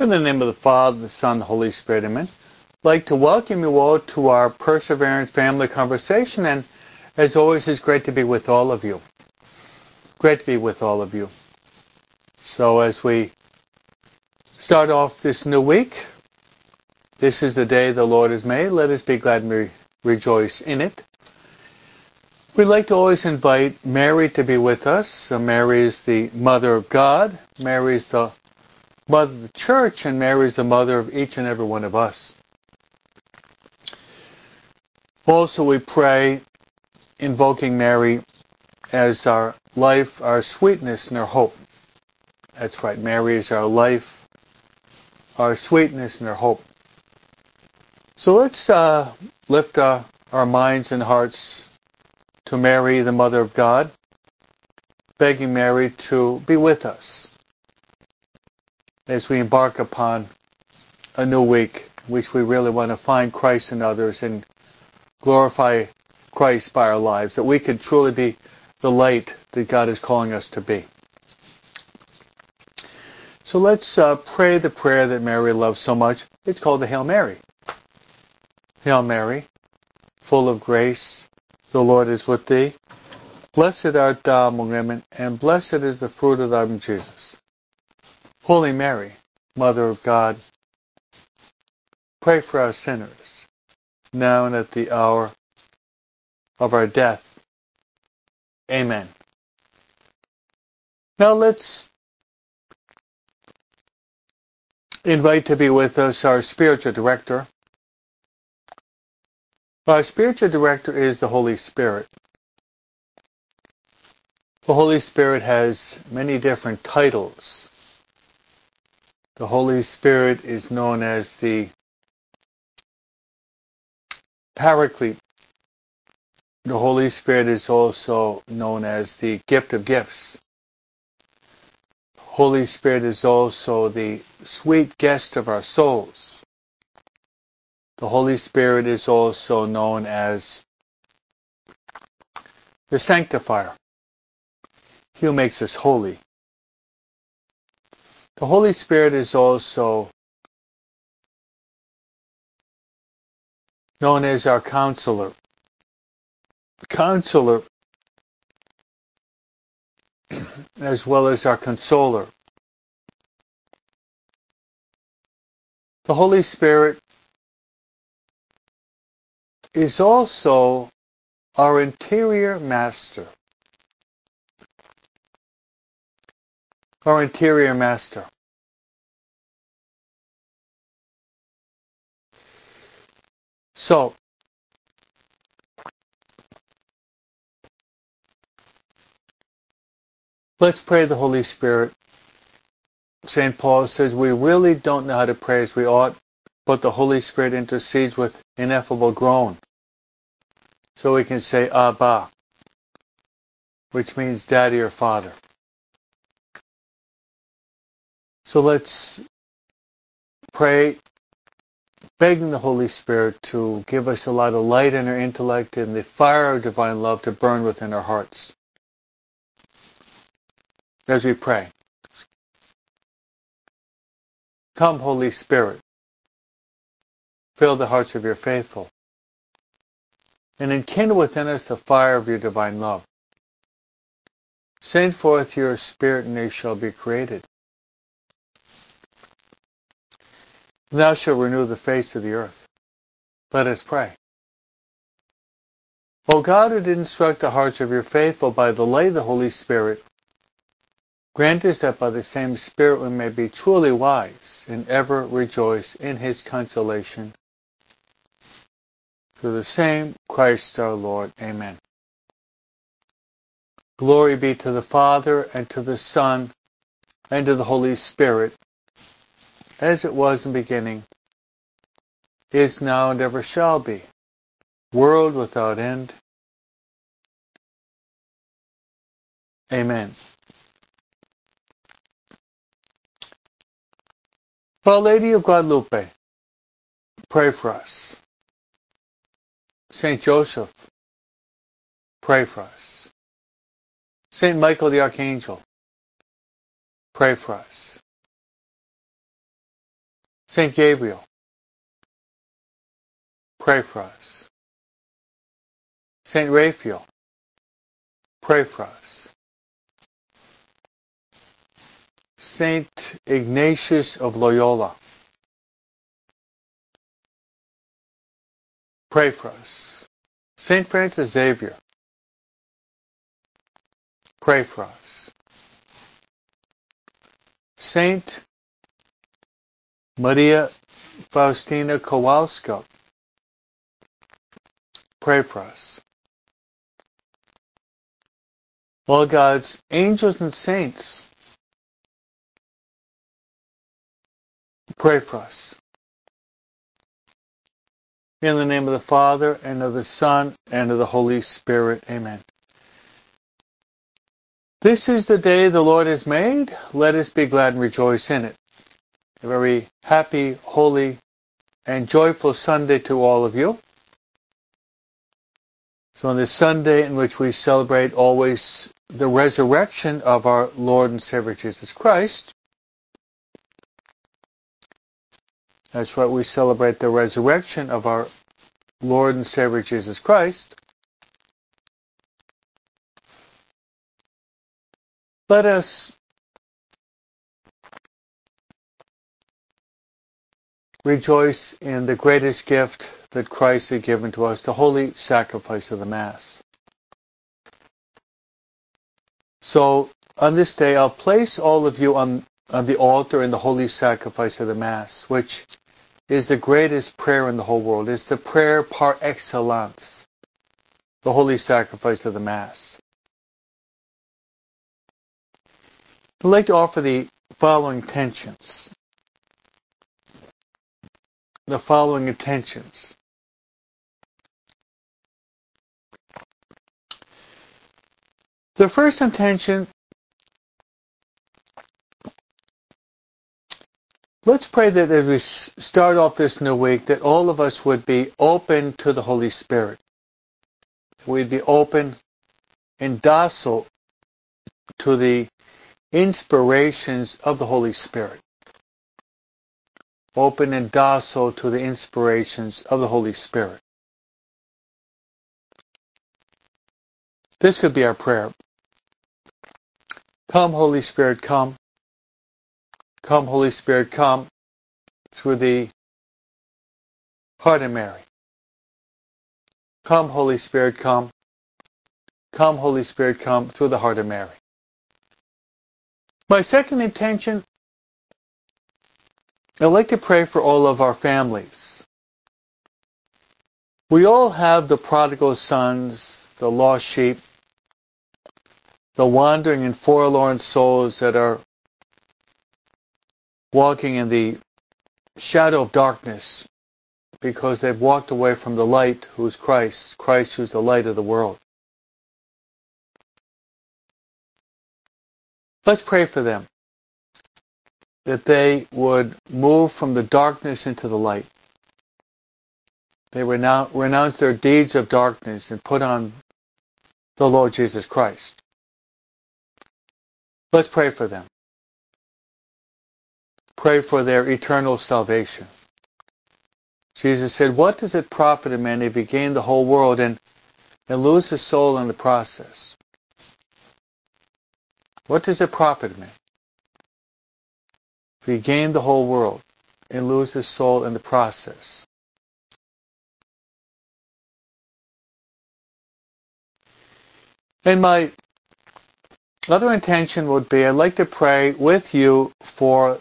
In the name of the Father, the Son, the Holy Spirit, amen. I'd like to welcome you all to our Perseverance Family Conversation, and as always, it's great to be with all of you. Great to be with all of you. So as we start off this new week, this is the day the Lord has made. Let us be glad and re- rejoice in it. We'd like to always invite Mary to be with us. So Mary is the Mother of God. Mary is the Mother of the Church, and Mary is the Mother of each and every one of us. Also, we pray invoking Mary as our life, our sweetness, and our hope. That's right. Mary is our life, our sweetness, and our hope. So let's uh, lift uh, our minds and hearts to Mary, the Mother of God, begging Mary to be with us as we embark upon a new week, which we really want to find Christ in others and glorify Christ by our lives, that we could truly be the light that God is calling us to be. So let's uh, pray the prayer that Mary loves so much. It's called the Hail Mary. Hail Mary, full of grace, the Lord is with thee. Blessed art thou among women, and blessed is the fruit of thy womb, Jesus. Holy Mary, Mother of God, pray for our sinners, now and at the hour of our death. Amen. Now let's invite to be with us our spiritual director. Our spiritual director is the Holy Spirit. The Holy Spirit has many different titles. The Holy Spirit is known as the Paraclete. The Holy Spirit is also known as the gift of gifts. Holy Spirit is also the sweet guest of our souls. The Holy Spirit is also known as the sanctifier. He who makes us holy. The Holy Spirit is also known as our counselor. Counselor as well as our consoler. The Holy Spirit is also our interior master. Our interior master. So, let's pray the Holy Spirit. St. Paul says we really don't know how to pray as we ought, but the Holy Spirit intercedes with ineffable groan. So we can say Abba, which means daddy or father. So let's pray, begging the Holy Spirit to give us a lot of light in our intellect and the fire of divine love to burn within our hearts. As we pray. Come, Holy Spirit, fill the hearts of your faithful, and enkindle within us the fire of your divine love. Send forth your Spirit, and they shall be created. Thou shalt renew the face of the earth. Let us pray. O God, who did instruct the hearts of your faithful by the light of the Holy Spirit, grant us that by the same Spirit we may be truly wise and ever rejoice in his consolation. Through the same Christ our Lord. Amen. Glory be to the Father, and to the Son, and to the Holy Spirit, as it was in the beginning, is now, and ever shall be, world without end. Amen. Our Lady of Guadalupe, pray for us. Saint Joseph, pray for us. Saint Michael the Archangel, pray for us. Saint Gabriel, pray for us. Saint Raphael, pray for us. Saint Ignatius of Loyola, pray for us. Saint Francis Xavier, pray for us. Saint Maria Faustina Kowalska, pray for us. All God's angels and saints, pray for us. In the name of the Father, and of the Son, and of the Holy Spirit. Amen. This is the day the Lord has made. Let us be glad and rejoice in it. A very happy, holy, and joyful Sunday to all of you. So on this Sunday in which we celebrate always the resurrection of our Lord and Savior Jesus Christ, that's right, we celebrate the resurrection of our Lord and Savior Jesus Christ. Let us rejoice in the greatest gift that Christ had given to us, the holy sacrifice of the Mass. So on this day, I'll place all of you on, on the altar in the holy sacrifice of the Mass, which is the greatest prayer in the whole world. It's the prayer par excellence, the holy sacrifice of the Mass. I'd like to offer the following intentions. The following intentions. The first intention, let's pray that as we start off this new week, that all of us would be open to the Holy Spirit. We'd be open and docile to the inspirations of the Holy Spirit. Open and docile to the inspirations of the Holy Spirit. This could be our prayer. Come, Holy Spirit, come. Come, Holy Spirit, come through the heart of Mary. Come, Holy Spirit, come. Come, Holy Spirit, come through the heart of Mary. My second intention, I'd like to pray for all of our families. We all have the prodigal sons, the lost sheep, the wandering and forlorn souls that are walking in the shadow of darkness because they've walked away from the light who's Christ, Christ who's the light of the world. Let's pray for them. That they would move from the darkness into the light. They renounce, renounce their deeds of darkness and put on the Lord Jesus Christ. Let's pray for them. Pray for their eternal salvation. Jesus said, What does it profit a man if he gain the whole world and, and lose his soul in the process? What does it profit a man he gain the whole world and lose his soul in the process? And my other intention would be I'd like to pray with you for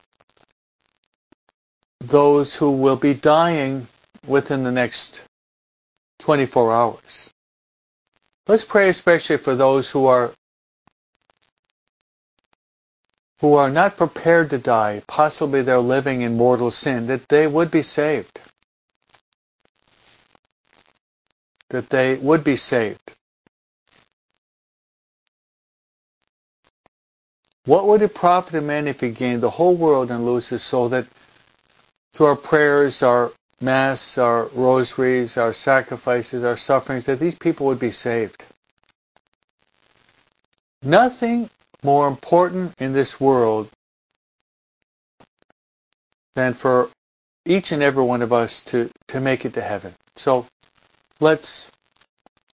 those who will be dying within the next 24 hours. Let's pray especially for those who are who are not prepared to die, possibly they're living in mortal sin, that they would be saved. That they would be saved. What would it profit a man if he gained the whole world and lose his soul? That through our prayers, our mass, our rosaries, our sacrifices, our sufferings, that these people would be saved. Nothing more important in this world than for each and every one of us to, to make it to heaven. So let's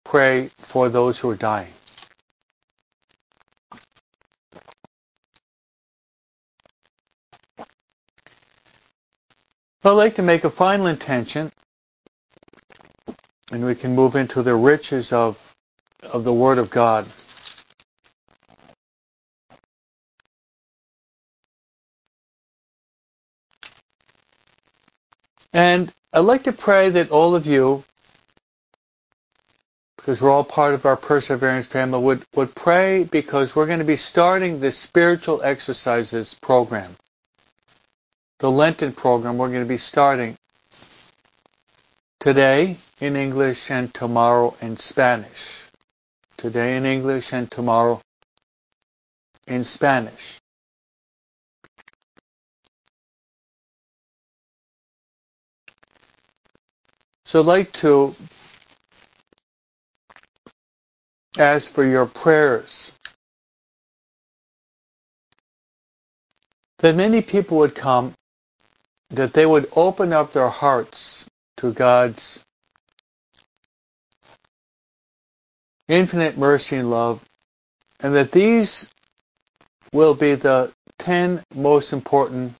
pray for those who are dying. I'd like to make a final intention, and we can move into the riches of, of the Word of God. And I'd like to pray that all of you, because we're all part of our Perseverance family, would, would pray because we're going to be starting the spiritual exercises program. The Lenten program we're going to be starting today in English and tomorrow in Spanish. Today in English and tomorrow in Spanish. So I'd like to ask for your prayers. That many people would come, that they would open up their hearts to God's infinite mercy and love, and that these will be the 10 most important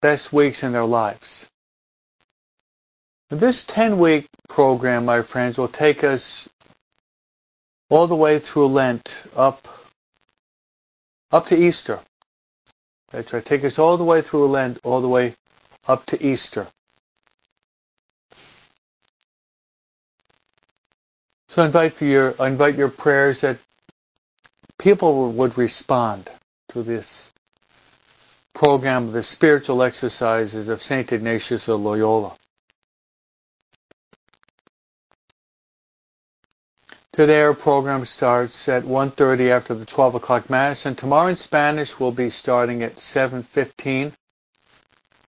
best weeks in their lives. This 10 week program, my friends, will take us all the way through Lent up up to Easter. That's right. Take us all the way through Lent, all the way up to Easter. So I invite for your I invite your prayers that people would respond to this program of the spiritual exercises of Saint Ignatius of Loyola. Today our program starts at 1.30 after the 12 o'clock Mass, and tomorrow in Spanish we'll be starting at 7.15,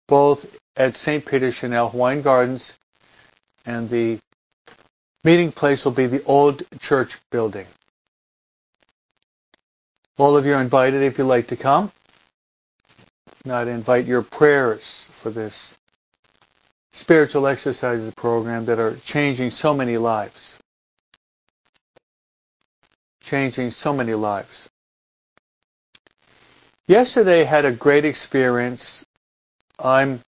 both at St. Peter Chanel Hawaiian Gardens, and the meeting place will be the old church building. All of you are invited if you'd like to come. If not, invite your prayers for this spiritual exercises program that are changing so many lives changing so many lives. Yesterday had a great experience. I'm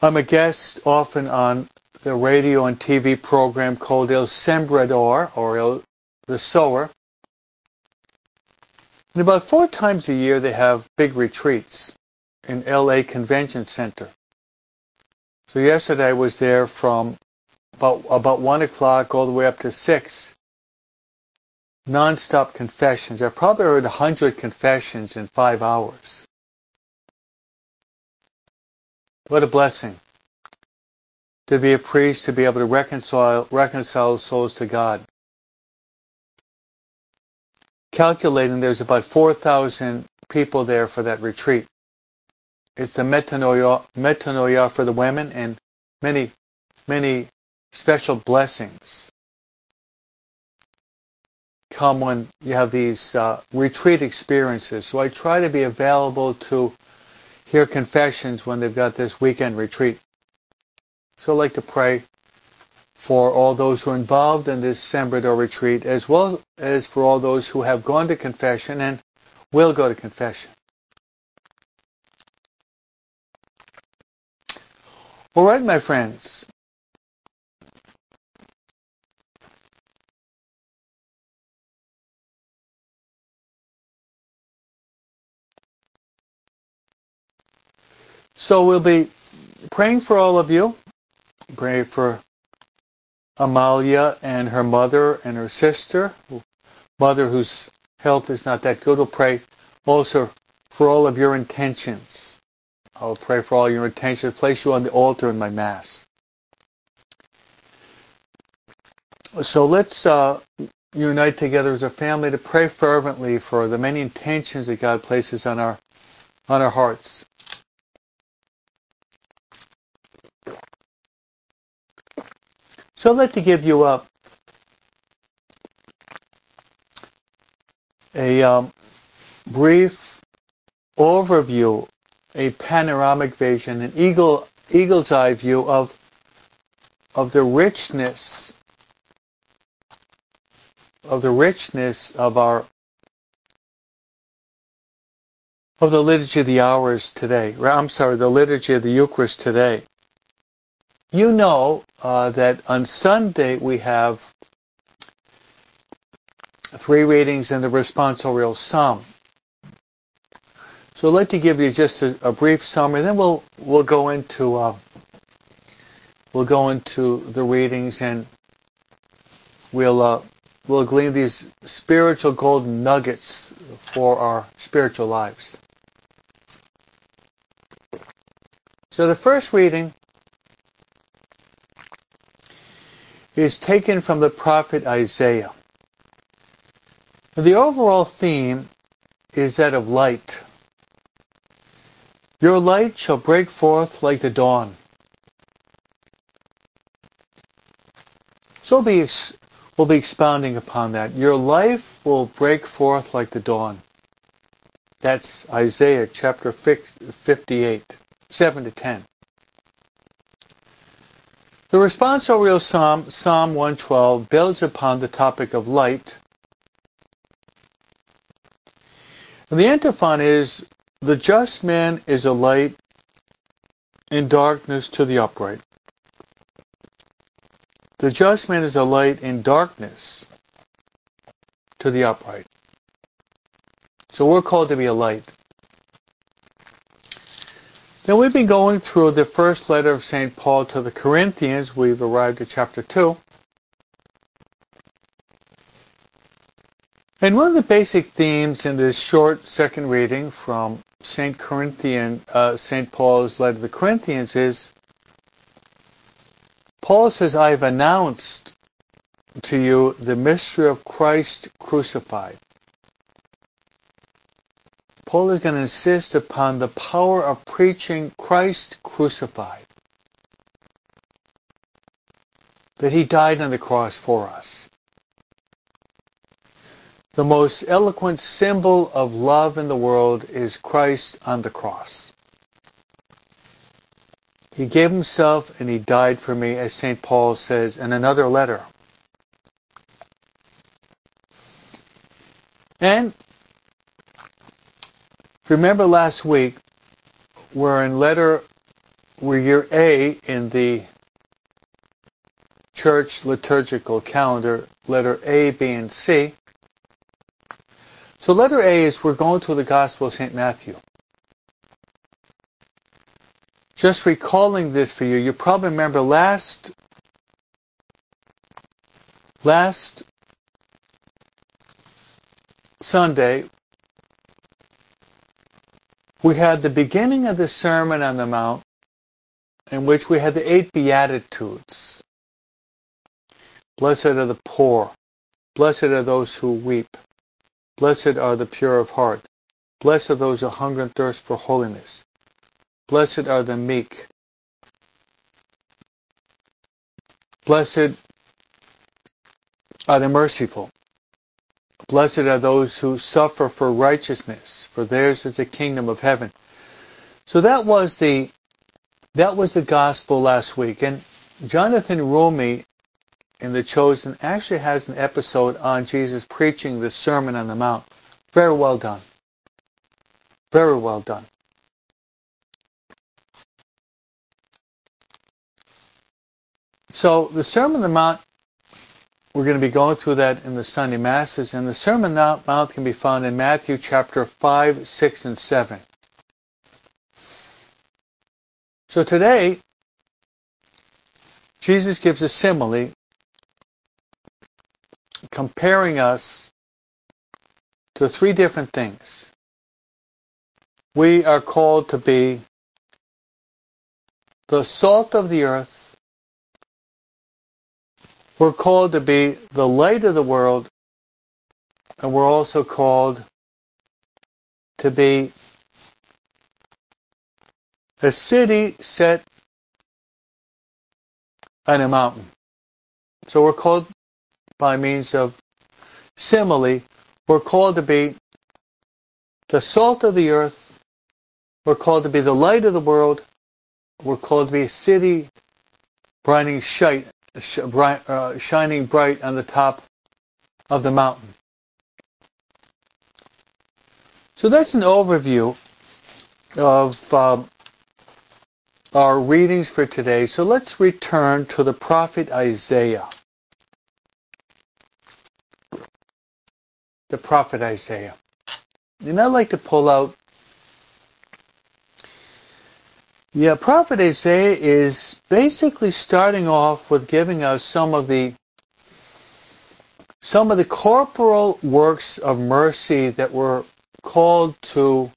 I'm a guest often on the radio and TV program called El Sembrador or El, the Sower. And about four times a year they have big retreats in LA Convention Center. So yesterday I was there from about about one o'clock all the way up to six nonstop confessions. I probably heard a hundred confessions in five hours. What a blessing to be a priest, to be able to reconcile reconcile souls to God. Calculating there's about 4,000 people there for that retreat. It's the metanoia, metanoia for the women and many, many special blessings come when you have these uh, retreat experiences. So I try to be available to hear confessions when they've got this weekend retreat. So I'd like to pray for all those who are involved in this Sembrador retreat, as well as for all those who have gone to confession and will go to confession. All right, my friends. So we'll be praying for all of you. Pray for Amalia and her mother and her sister, mother whose health is not that good. We'll pray also for all of your intentions. I'll pray for all your intentions. Place you on the altar in my Mass. So let's uh, unite together as a family to pray fervently for the many intentions that God places on our on our hearts. So I'd like to give you a, a um, brief overview, a panoramic vision, an eagle, eagle's eye view of, of the richness of the richness of our of the liturgy of the hours today. I'm sorry, the liturgy of the Eucharist today. You know uh, that on Sunday we have three readings in the responsorial psalm. So I'd like to give you just a, a brief summary, then we'll we'll go into uh, we'll go into the readings and we'll uh, we'll glean these spiritual golden nuggets for our spiritual lives. So the first reading is taken from the prophet Isaiah. The overall theme is that of light. Your light shall break forth like the dawn. So be, we'll be expounding upon that. Your life will break forth like the dawn. That's Isaiah chapter 58, 7 to 10. The responsorial psalm, Psalm 112, builds upon the topic of light. And the antiphon is, the just man is a light in darkness to the upright. The just man is a light in darkness to the upright. So we're called to be a light. Now we've been going through the first letter of St. Paul to the Corinthians. We've arrived at chapter 2. And one of the basic themes in this short second reading from St. Corinthian, uh, St. Paul's letter to the Corinthians is Paul says, I have announced to you the mystery of Christ crucified. Paul is going to insist upon the power of preaching Christ crucified. That he died on the cross for us. The most eloquent symbol of love in the world is Christ on the cross. He gave himself and he died for me, as St. Paul says in another letter. And Remember last week, we're in letter, we're year A in the church liturgical calendar, letter A, B, and C. So letter A is we're going through the Gospel of St. Matthew. Just recalling this for you, you probably remember last last Sunday we had the beginning of the Sermon on the Mount, in which we had the eight Beatitudes. Blessed are the poor. Blessed are those who weep. Blessed are the pure of heart. Blessed are those who hunger and thirst for holiness. Blessed are the meek. Blessed are the merciful. Blessed are those who suffer for righteousness, for theirs is the kingdom of heaven. So that was the that was the gospel last week. And Jonathan Roumie in The Chosen actually has an episode on Jesus preaching the Sermon on the Mount. Very well done. Very well done. So the Sermon on the Mount we're going to be going through that in the Sunday Masses, and the Sermon on the Mount can be found in Matthew chapter 5, 6, and 7. So today, Jesus gives a simile comparing us to three different things. We are called to be the salt of the earth, we're called to be the light of the world, and we're also called to be a city set on a mountain. So we're called by means of simile, we're called to be the salt of the earth We're called to be the light of the world. We're called to be a city brighting shite, bright, uh, shining bright on the top of the mountain. So that's an overview of um, our readings for today. So let's return to the prophet Isaiah. The prophet Isaiah. And I'd like to pull out yeah, prophet Isaiah is basically starting off with giving us some of the some of the corporal works of mercy that we're called to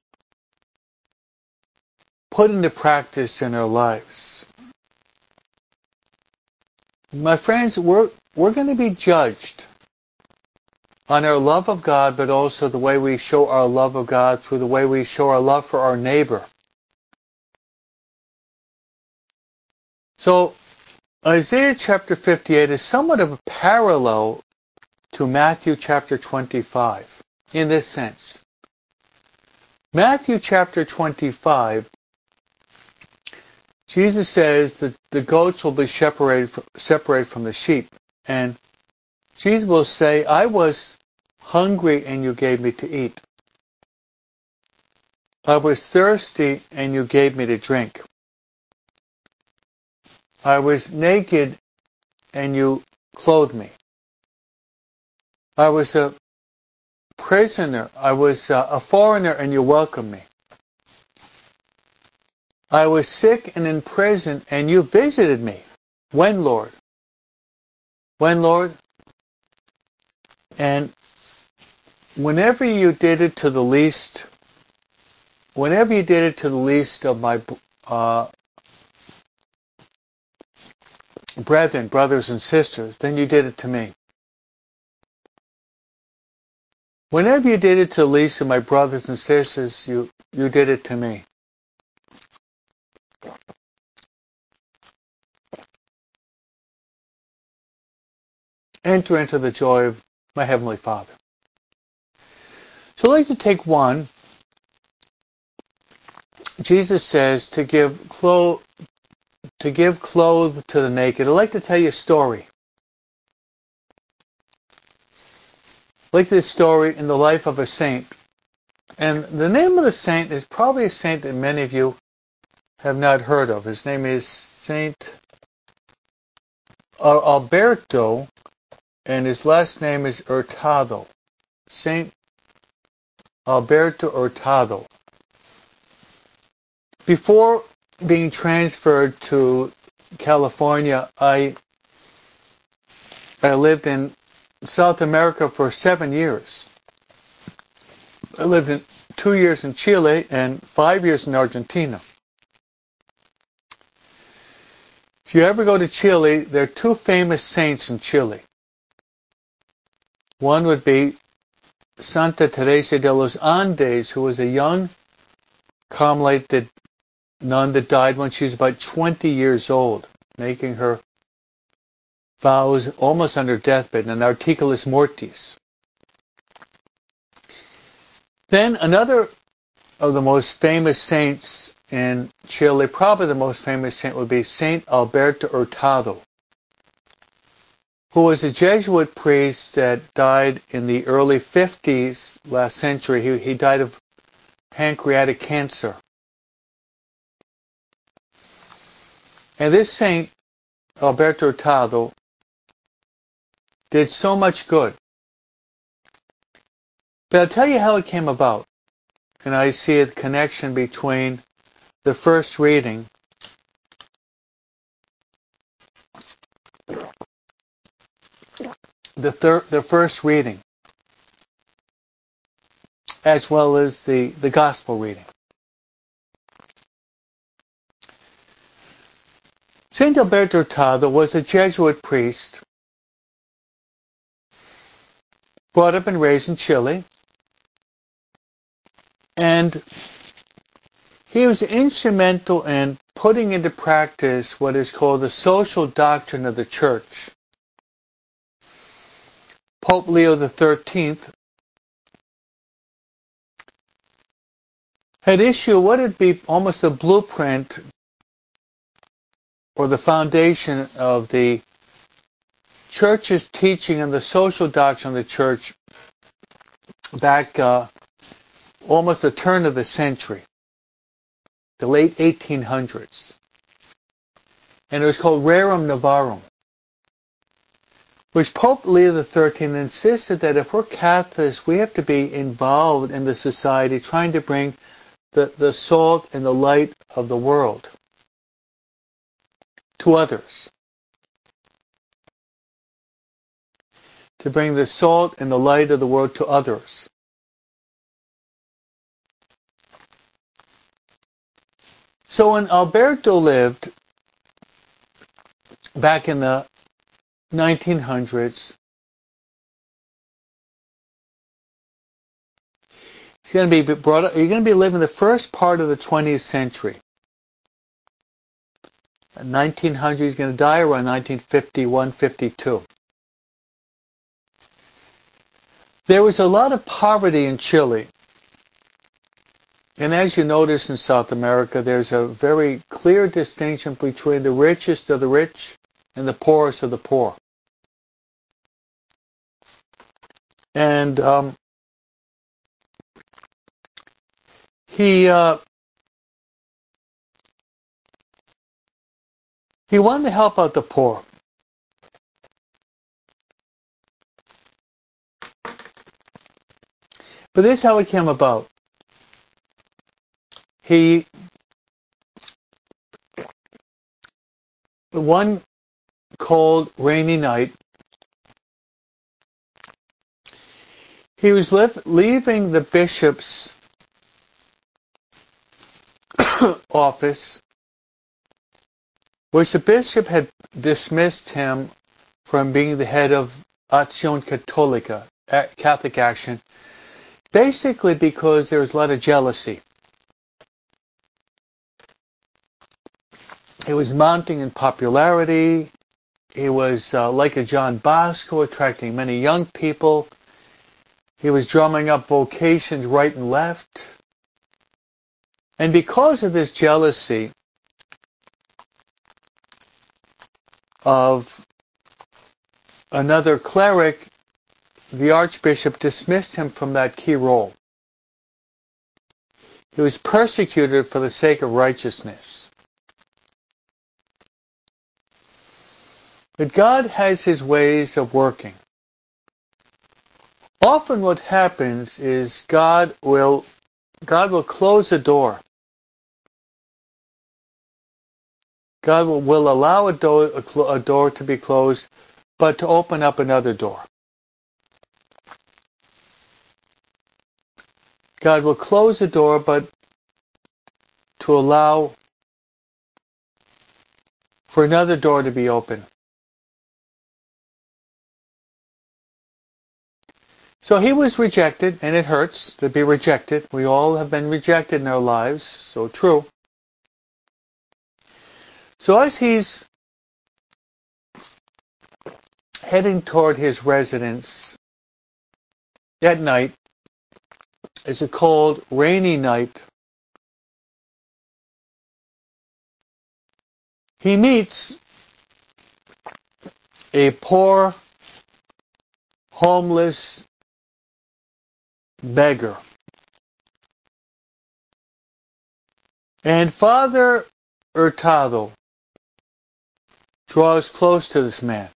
put into practice in our lives. My friends, we're, we're going to be judged on our love of God, but also the way we show our love of God through the way we show our love for our neighbor. So, Isaiah chapter 58 is somewhat of a parallel to Matthew chapter 25 in this sense. Matthew chapter 25, Jesus says that the goats will be separated, separated from the sheep. And Jesus will say, I was hungry and you gave me to eat. I was thirsty and you gave me to drink. I was naked and you clothed me. I was a prisoner. I was a foreigner and you welcomed me. I was sick and in prison and you visited me. When, Lord? When, Lord? And whenever you did it to the least, whenever you did it to the least of my uh, brethren, brothers and sisters, then you did it to me. Whenever you did it to least my brothers and sisters, you, you did it to me. Enter into the joy of my Heavenly Father. So I'd like to take one. Jesus says to give clo- to give clothes to the naked. I'd like to tell you a story. Like this story in the life of a saint. And the name of the saint is probably a saint that many of you have not heard of. His name is Saint Alberto, and his last name is Hurtado. Saint Alberto Hurtado. Before being transferred to California, I I lived in South America for seven years. I lived in two years in Chile and five years in Argentina. If you ever go to Chile, there are two famous saints in Chile. One would be Santa Teresa de los Andes, who was a young Carmelite nun that died when she was about 20 years old, making her vows almost on her deathbed, an articulus mortis. Then another of the most famous saints in Chile, probably the most famous saint would be Saint Alberto Hurtado, who was a Jesuit priest that died in the early 50s last century. He, he died of pancreatic cancer. And this saint, Alberto Hurtado, did so much good. But I'll tell you how it came about. And I see a connection between the first reading the third the first reading as well as the, the gospel reading. Saint Alberto Hurtado was a Jesuit priest brought up and raised in Chile. And he was instrumental in putting into practice what is called the social doctrine of the church. Pope Leo XIII had issued what would be almost a blueprint or the foundation of the church's teaching and the social doctrine of the church back uh, almost the turn of the century, the late 1800s. And it was called Rerum Novarum, which Pope Leo XIII insisted that if we're Catholics, we have to be involved in the society, trying to bring the, the salt and the light of the world to others. To bring the salt and the light of the world to others. So when Alberto lived back in the 1900s, he's going to be brought up, you're going to be living the first part of the 20th century. In 1900, he's going to die around 1951, 52. There was a lot of poverty in Chile. And as you notice in South America, there's a very clear distinction between the richest of the rich and the poorest of the poor. And um, he uh, he wanted to help out the poor. But this is how it came about he one cold rainy night he was leaving the bishop's office which the bishop had dismissed him from being the head of Acción Católica, Catholic Action, basically because there was a lot of jealousy. He was mounting in popularity. He was uh, like a John Bosco, attracting many young people. He was drumming up vocations right and left. And because of this jealousy of another cleric, the archbishop dismissed him from that key role. He was persecuted for the sake of righteousness. But God has his ways of working. Often what happens is God will God will close a door. God will, allow a door, a, a door to be closed, but to open up another door. God will close a door, but to allow for another door to be open. So he was rejected, and it hurts to be rejected. We all have been rejected in our lives, so true. So as he's heading toward his residence that night, it's a cold, rainy night, he meets a poor, homeless beggar. And Father Hurtado draws close to this man.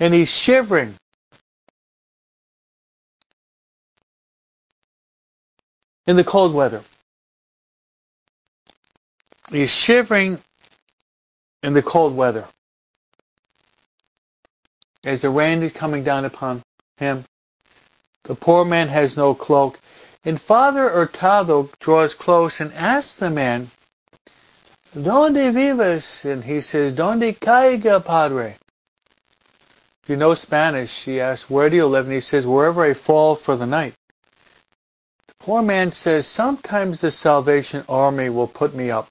And he's shivering. In the cold weather. He's shivering in the cold weather. As the rain is coming down upon him. The poor man has no cloak. And Father Hurtado draws close and asks the man, Donde vives? And he says, Donde caiga, Padre? If you know Spanish, he asks, Where do you live? And he says, Wherever I fall for the night. The poor man says, Sometimes the Salvation Army will put me up.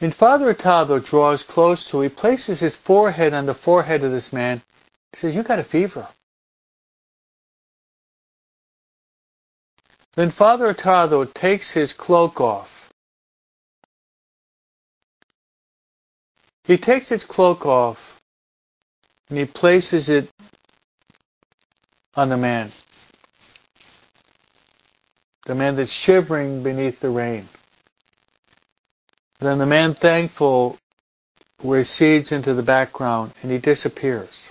And Father Hurtado draws close to, he places his forehead on the forehead of this man, He says, you got a fever. Then Father Hurtado takes his cloak off. He takes his cloak off and he places it on the man. The man that's shivering beneath the rain. Then the man thankful recedes into the background and he disappears.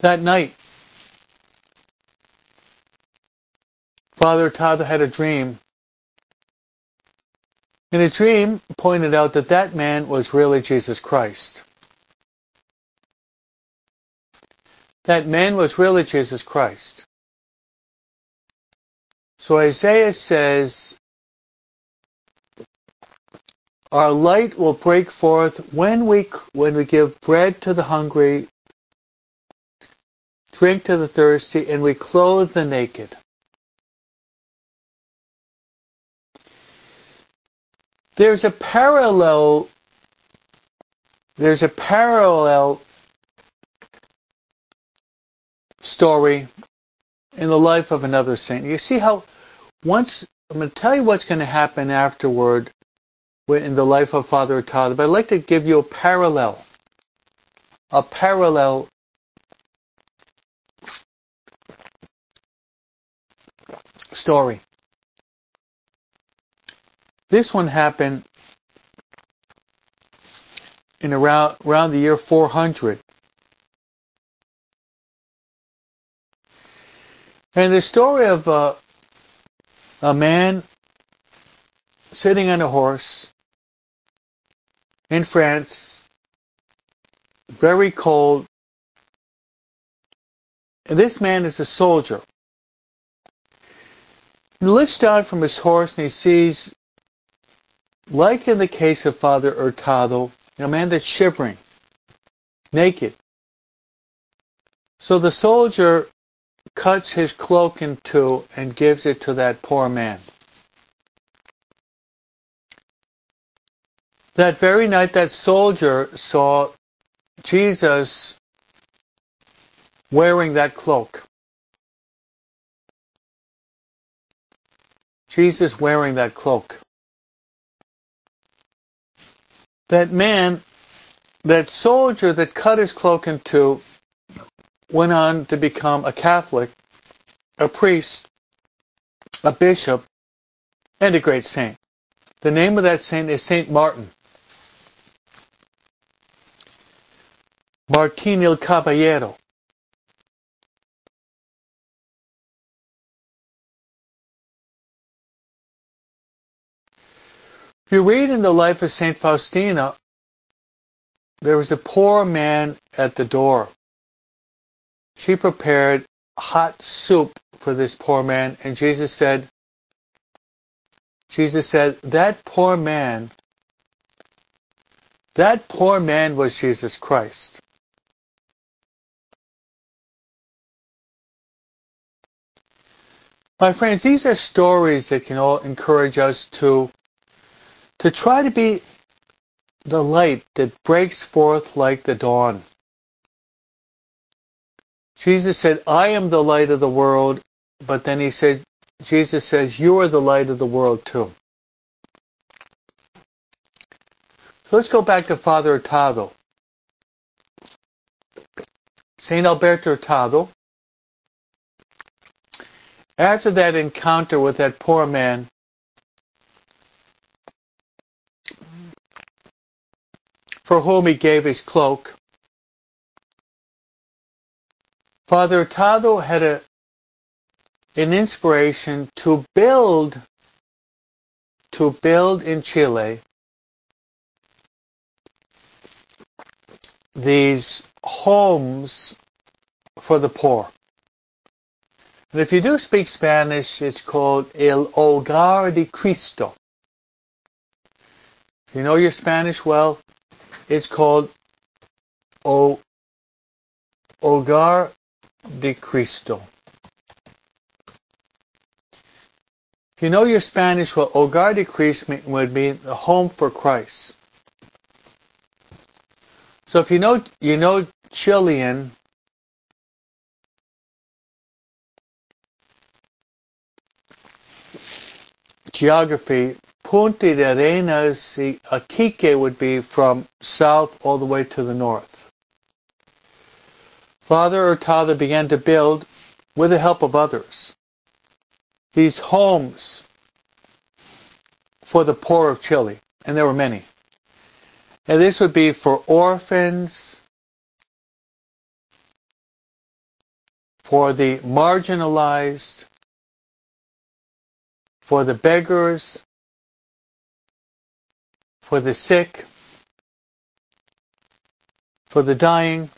That night, Father Hurtado had a dream. And the dream pointed out that that man was really Jesus Christ. That man was really Jesus Christ. So Isaiah says, our light will break forth when we, when we give bread to the hungry, drink to the thirsty, and we clothe the naked. There's a parallel, there's a parallel story in the life of another saint. You see how once, I'm going to tell you what's going to happen afterward in the life of Father Hurtado, but I'd like to give you a parallel, a parallel story. This one happened in around around the year 400. And the story of uh, a man sitting on a horse in France, very cold. And this man is a soldier. He looks down from his horse and he sees like in the case of Father Hurtado, a man that's shivering, naked. So the soldier cuts his cloak in two and gives it to that poor man. That very night, that soldier saw Jesus wearing that cloak. Jesus wearing that cloak that man, that soldier that cut his cloak in two, went on to become a Catholic, a priest, a bishop, and a great saint. The name of that saint is Saint Martin. Martin el Caballero. You read in the life of St. Faustina, there was a poor man at the door. She prepared hot soup for this poor man, and Jesus said, Jesus said, that poor man, that poor man was Jesus Christ. My friends, these are stories that can all encourage us to to try to be the light that breaks forth like the dawn. Jesus said, I am the light of the world, but then he said, Jesus says, you are the light of the world too. So let's go back to Father Hurtado. St. Alberto Hurtado, after that encounter with that poor man, for whom he gave his cloak. Father Hurtado had a, an inspiration to build, to build in Chile these homes for the poor. And if you do speak Spanish, it's called El Hogar de Cristo. If you know your Spanish well, it's called o, Hogar de Cristo. If you know your Spanish, well, Hogar de Cristo would mean the home for Christ. So if you know you know Chilean, geography, Punta de Arenas, the Iquique would be from south all the way to the north. Father Hurtado began to build, with the help of others, these homes for the poor of Chile, and there were many. And this would be for orphans, for the marginalized, for the beggars, for the sick, for the dying,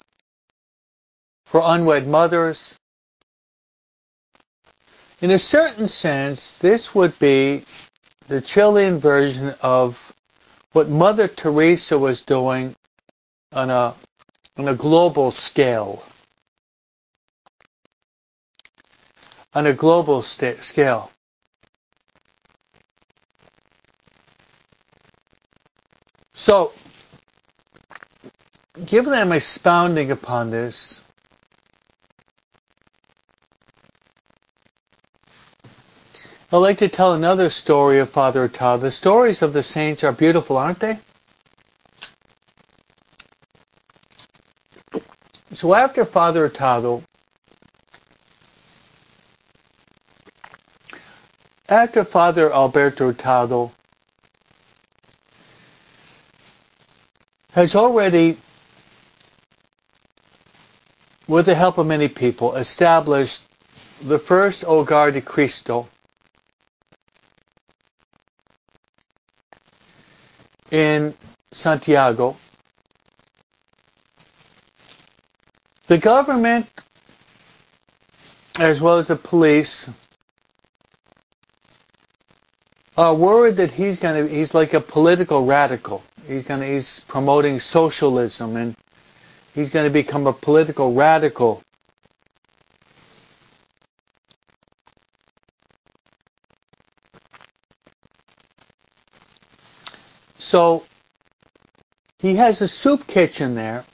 for unwed mothers. In a certain sense, this would be the Chilean version of what Mother Teresa was doing on a, on a global scale. On a global scale. So, given that I'm expounding upon this, I'd like to tell another story of Father Hurtado. The stories of the saints are beautiful, aren't they? So after Father Hurtado, after Father Alberto Hurtado has already, with the help of many people, established the first Hogar de Cristo in Santiago. The government, as well as the police, are worried that he's going to, he's like a political radical. He's going to, he's promoting socialism and he's going to become a political radical. So he has a soup kitchen there,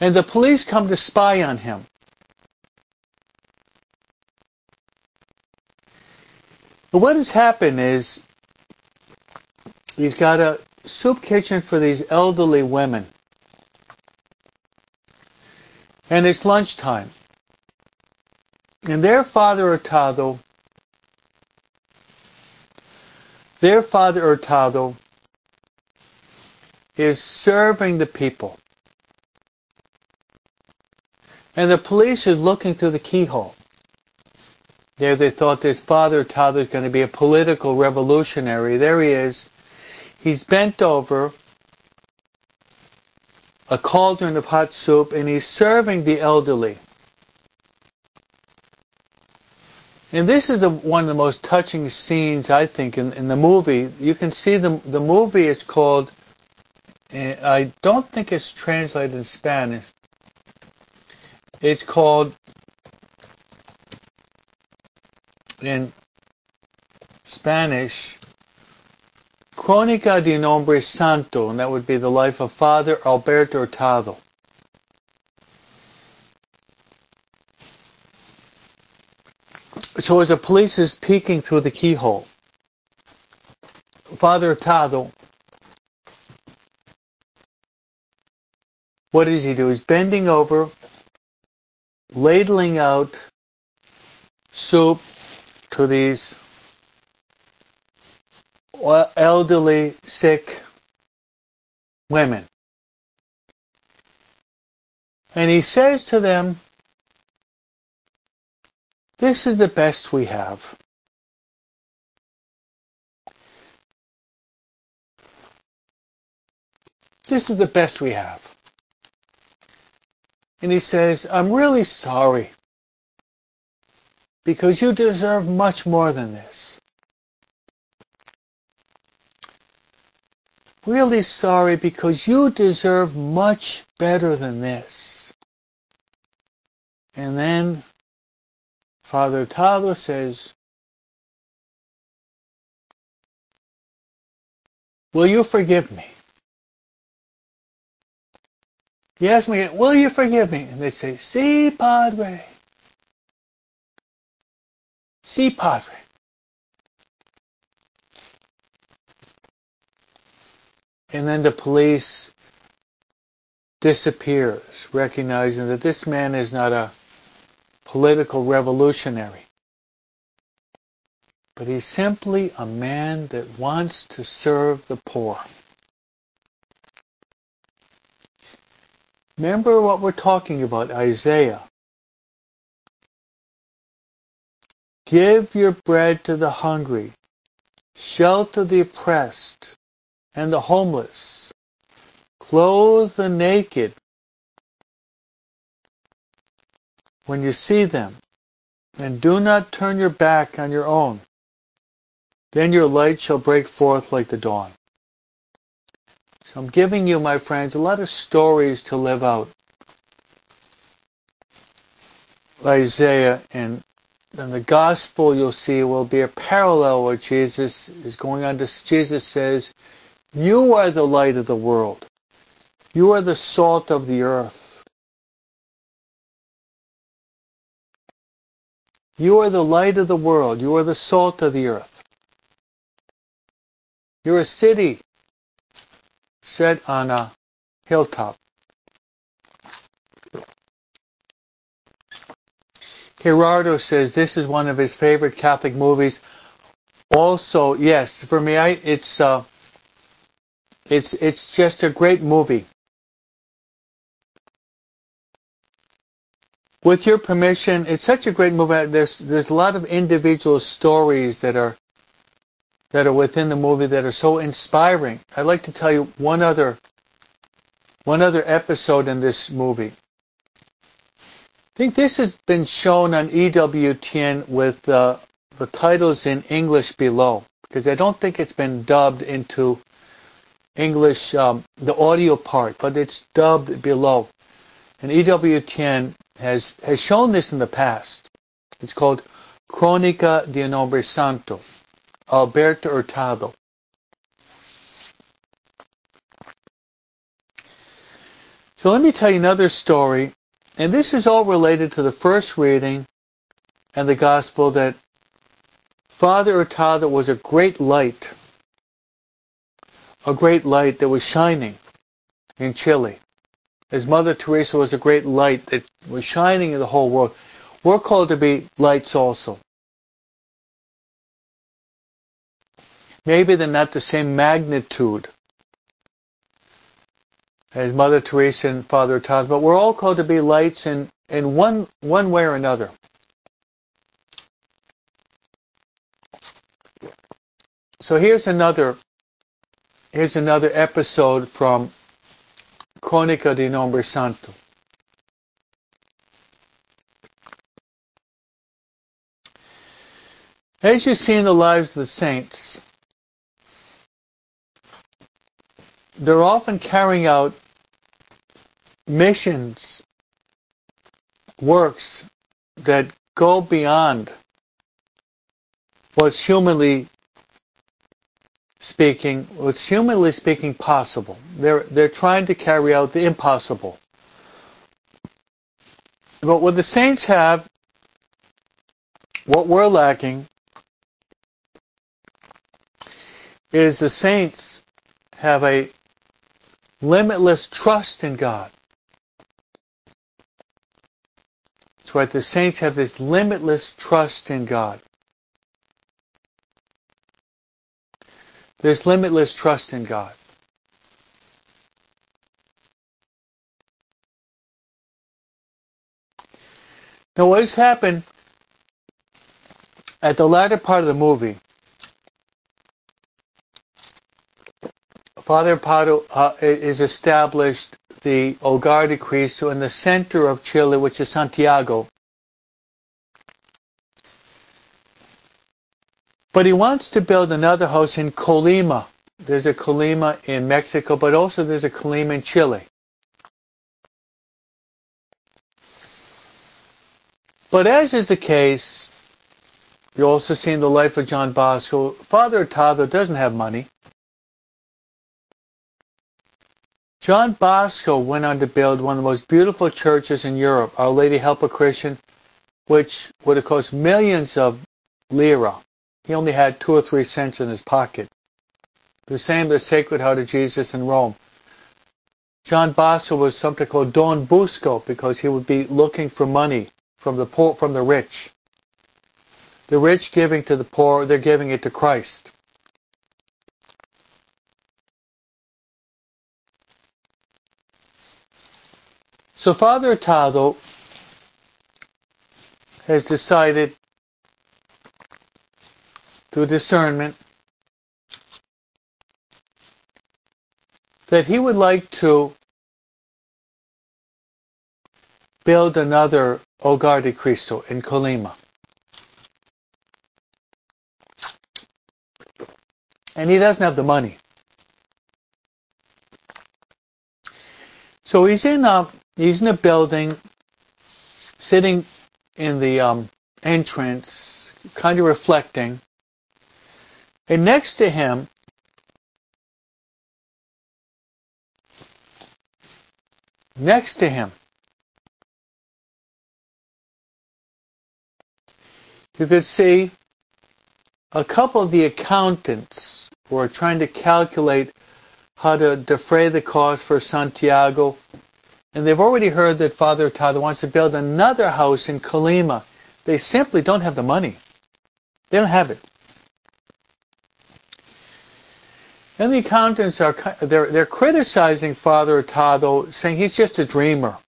and the police come to spy on him. But what has happened is he's got a soup kitchen for these elderly women. And it's lunchtime. And their father Hurtado Their father Hurtado is serving the people. And the police is looking through the keyhole. There they thought this father Hurtado is going to be a political revolutionary. There he is. He's bent over a cauldron of hot soup and he's serving the elderly. And this is a, one of the most touching scenes, I think, in, in the movie. You can see the the movie is called. Uh, I don't think it's translated in Spanish. It's called in Spanish Crónica de un hombre santo, and that would be the life of Father Alberto Hurtado. So as the police is peeking through the keyhole, Father Hurtado, what does he do? He's bending over, ladling out soup to these elderly, sick women. And he says to them, this is the best we have. This is the best we have. And he says, I'm really sorry because you deserve much more than this. Really sorry because you deserve much better than this. And then Father Hurtado says, Will you forgive me? He asked me, will you forgive me? And they say, si, padre. Si, padre. And then the police disappears, recognizing that this man is not a political revolutionary, but he's simply a man that wants to serve the poor. Remember what we're talking about, Isaiah. Give your bread to the hungry, shelter the oppressed and the homeless, clothe the naked. When you see them, and do not turn your back on your own, then your light shall break forth like the dawn. So I'm giving you, my friends, a lot of stories to live out. Isaiah and in the gospel you'll see will be a parallel where Jesus is going on to Jesus says, You are the light of the world. You are the salt of the earth. You are the light of the world. You are the salt of the earth. You're a city set on a hilltop. Gerardo says this is one of his favorite Catholic movies. Also, yes, for me, I, it's uh, it's it's just a great movie. With your permission, it's such a great movie. There's there's a lot of individual stories that are that are within the movie that are so inspiring. I'd like to tell you one other one other episode in this movie. I think this has been shown on EWTN with uh, the titles in English below because I don't think it's been dubbed into English, um, the audio part, but it's dubbed below. And EWTN has, has shown this in the past. It's called Cronica de un Hombre Santo. Alberto Hurtado. So let me tell you another story, and this is all related to the first reading and the gospel that Father Hurtado was a great light, a great light that was shining in Chile. As Mother Teresa was a great light that was shining in the whole world. We're called to be lights also. Maybe they're not the same magnitude as Mother Teresa and Father Thomas, but we're all called to be lights in, in one, one way or another. So here's another here's another episode from Cronica de un Hombre Santo. As you see in the lives of the saints, they're often carrying out missions, works that go beyond what's humanly speaking, it's humanly speaking possible. They're they're trying to carry out the impossible. But what the saints have, what we're lacking, is the saints have a limitless trust in God. That's right, the saints have this limitless trust in God. There's limitless trust in God. Now, what has happened at the latter part of the movie Father Hurtado uh, is established the Hogar de Cristo in the center of Chile, which is Santiago. But he wants to build another house in Colima. There's a Colima in Mexico, but also there's a Colima in Chile. But as is the case, you also see in the life of John Bosco, Father Hurtado doesn't have money. John Bosco went on to build one of the most beautiful churches in Europe, Our Lady Help a Christian, which would have cost millions of lira. He only had two or three cents in his pocket. The same the Sacred Heart of Jesus in Rome. John Bosco was something called Don Busco because he would be looking for money from the poor, from the rich. The rich giving to the poor, they're giving it to Christ. So Father Tado has decided through discernment that he would like to build another Hogar de Cristo in Colima. And he doesn't have the money. So he's in a he's in a building, sitting in the um, entrance, kind of reflecting. And next to him next to him. You could see a couple of the accountants who are trying to calculate how to defray the cost for Santiago. And they've already heard that Father Tado wants to build another house in Colima. They simply don't have the money. They don't have it. And the accountants are they're they're criticizing Father Tado, saying he's just a dreamer.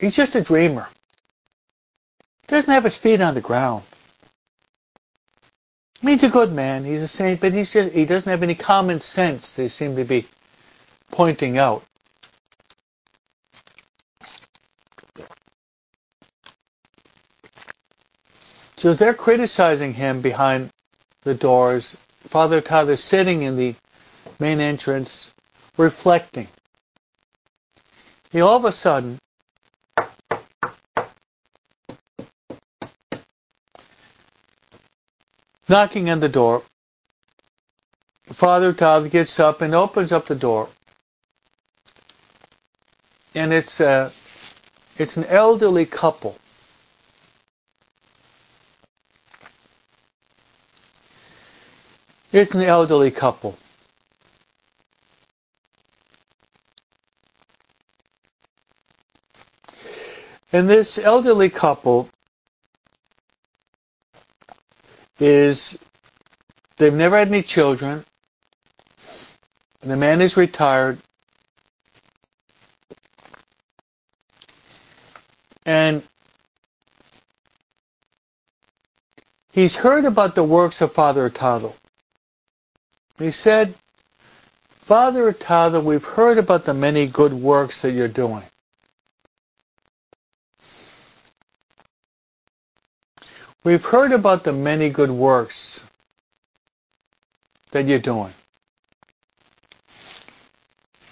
He's just a dreamer. Doesn't have his feet on the ground. He's a good man. He's a saint, but he's just he doesn't have any common sense. They seem to be pointing out. So they're criticizing him behind the doors. Father Todd is sitting in the main entrance, reflecting. He all of a sudden knocking on the door. Father Todd gets up and opens up the door. And it's a, it's an elderly couple. It's an elderly couple. And this elderly couple is, they've never had any children. The man is retired. And he's heard about the works of Father Tado. He said, Father Tado, we've heard about the many good works that you're doing. We've heard about the many good works that you're doing.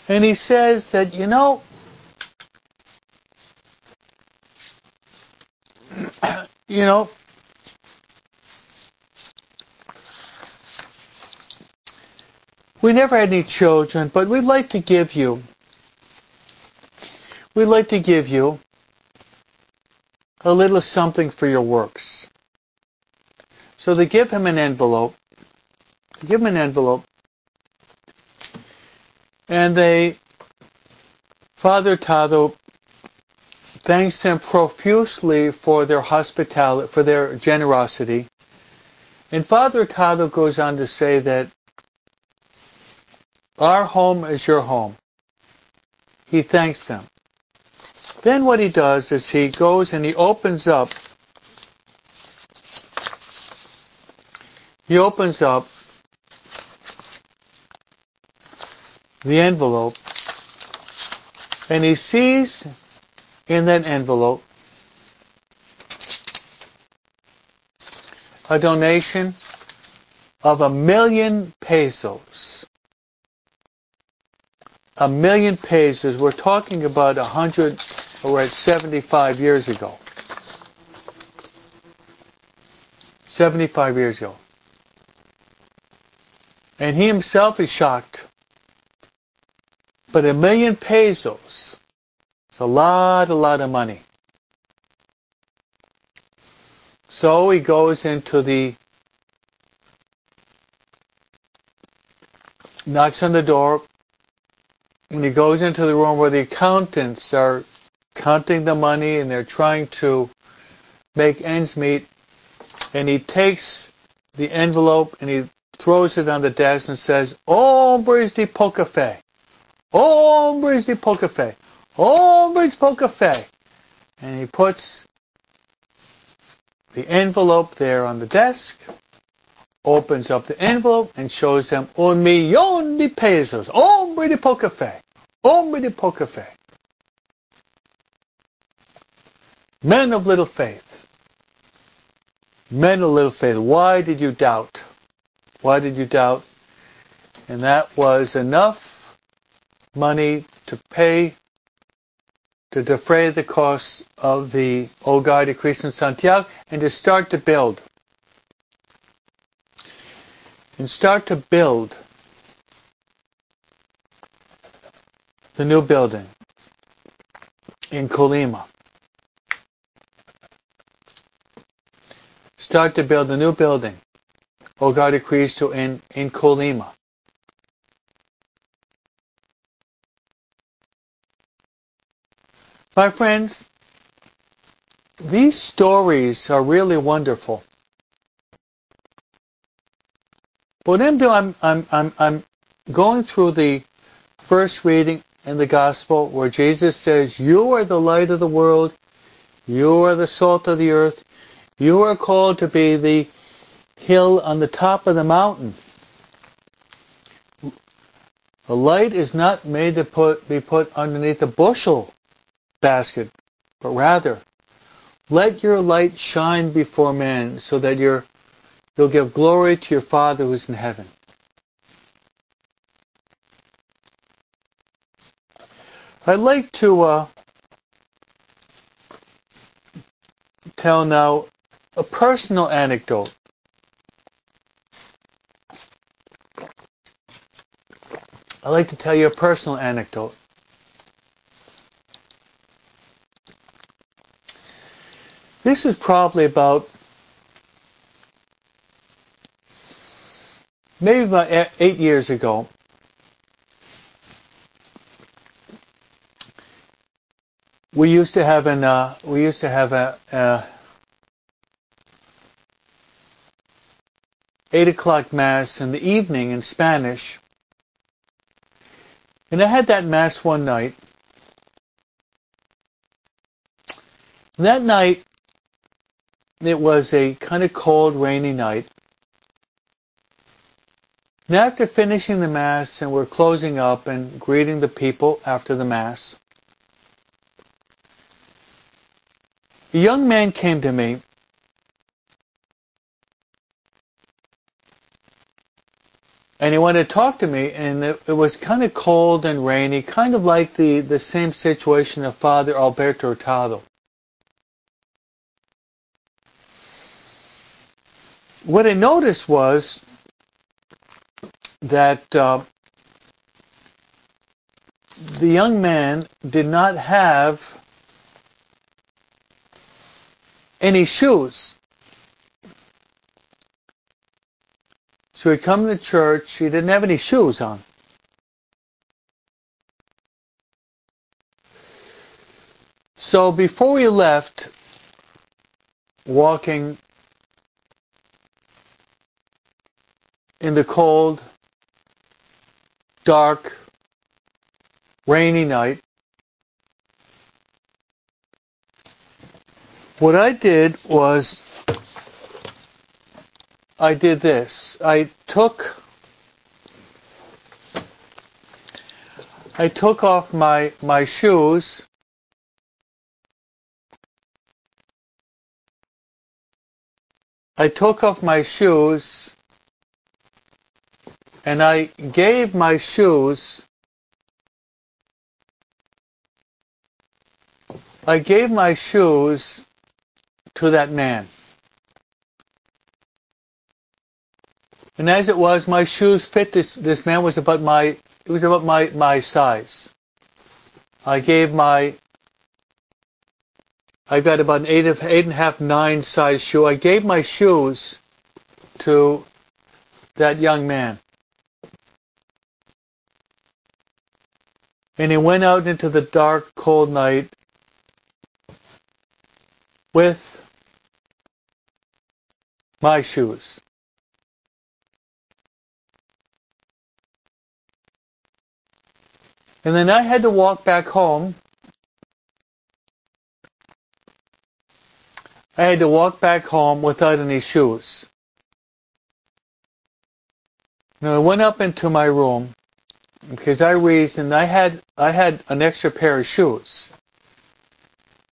And he says that, you know, you know, We never had any children, but we'd like to give you, we'd like to give you a little something for your works. So they give him an envelope, give him an envelope, and they, Father Tado thanks them profusely for their hospitality, for their generosity. And Father Tado goes on to say that our home is your home. He thanks them. Then what he does is he goes and he opens up he opens up the envelope and he sees in that envelope a donation of a million pesos a million pages. We're talking about a hundred or 75 years ago. 75 years ago. And he himself is shocked. But a million pesos is a lot, a lot of money. So he goes into the, knocks on the door, and he goes into the room where the accountants are counting the money and they're trying to make ends meet. And he takes the envelope and he throws it on the desk and says, Hombres de poca fe. Hombres de poca fe. Hombres de poca fe. And he puts the envelope there on the desk, opens up the envelope and shows them un millón de pesos. Hombre de poca fe. Hombre de poca fe. Men of little faith. Men of little faith. Why did you doubt? Why did you doubt? And that was enough money to pay, to defray the costs of the Hogar de Cristo in Santiago and to start to build. And start to build the new building in Colima. Start to build the new building Hogar de Cristo in, in Colima. My friends, these stories are really wonderful. Doing, I'm, I'm, I'm, I'm going through the first reading in the gospel where Jesus says, you are the light of the world, you are the salt of the earth, you are called to be the hill on the top of the mountain. The light is not made to put, be put underneath a bushel basket, but rather, let your light shine before men so that you you'll give glory to your Father who's in heaven. I'd like to uh, tell now a personal anecdote I'd like to tell you a personal anecdote. This is probably about maybe about eight years ago. We used to have an uh, we used to have a, eight o'clock mass in the evening in Spanish and I had that mass one night. That night, it was a kind of cold, rainy night. And after finishing the Mass and we're closing up and greeting the people after the Mass, a young man came to me and he wanted to talk to me, and it, it was kind of cold and rainy, kind of like the, the same situation of Father Alberto Hurtado. What I noticed was that uh, the young man did not have any shoes. So he'd come to church, he didn't have any shoes on. So before we left, walking in the cold, dark, rainy night, what I did was I did this. I took I took off my my shoes I took off my shoes and I gave my shoes I gave my shoes to that man. And as it was, my shoes fit this, this man was about my, it was about my, my size. I gave my, I got about an eight, of eight and a half, nine size shoe. I gave my shoes to that young man. And he went out into the dark, cold night with my shoes. And then I had to walk back home. I had to walk back home without any shoes. Now I went up into my room because I reasoned I had I had an extra pair of shoes.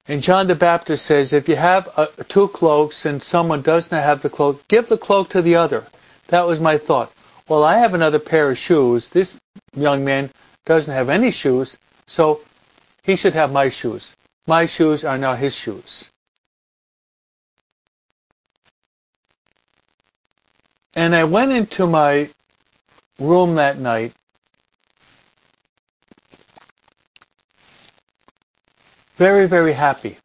And John the Baptist says, if you have uh, two cloaks and someone does not have the cloak, give the cloak to the other. That was my thought. Well, I have another pair of shoes. This young man doesn't have any shoes, so he should have my shoes. My shoes are now his shoes. And I went into my room that night very, very happy.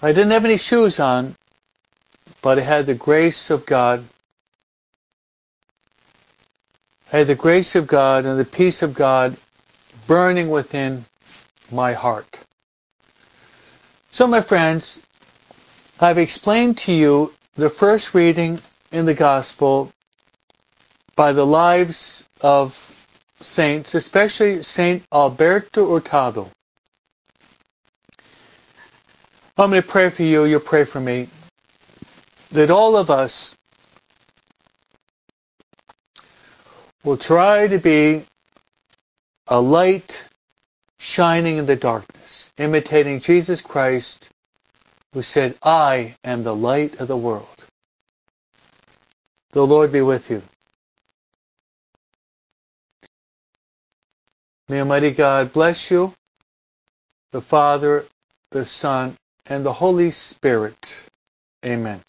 I didn't have any shoes on, but I had the grace of God. I had the grace of God and the peace of God burning within my heart. So, my friends, I've explained to you the first reading in the Gospel by the lives of saints, especially Saint Alberto Hurtado. I'm going to pray for you, you pray for me, that all of us will try to be a light shining in the darkness, imitating Jesus Christ, who said, I am the light of the world. The Lord be with you. May Almighty God bless you, the Father, the Son, and the Holy Spirit. Amen.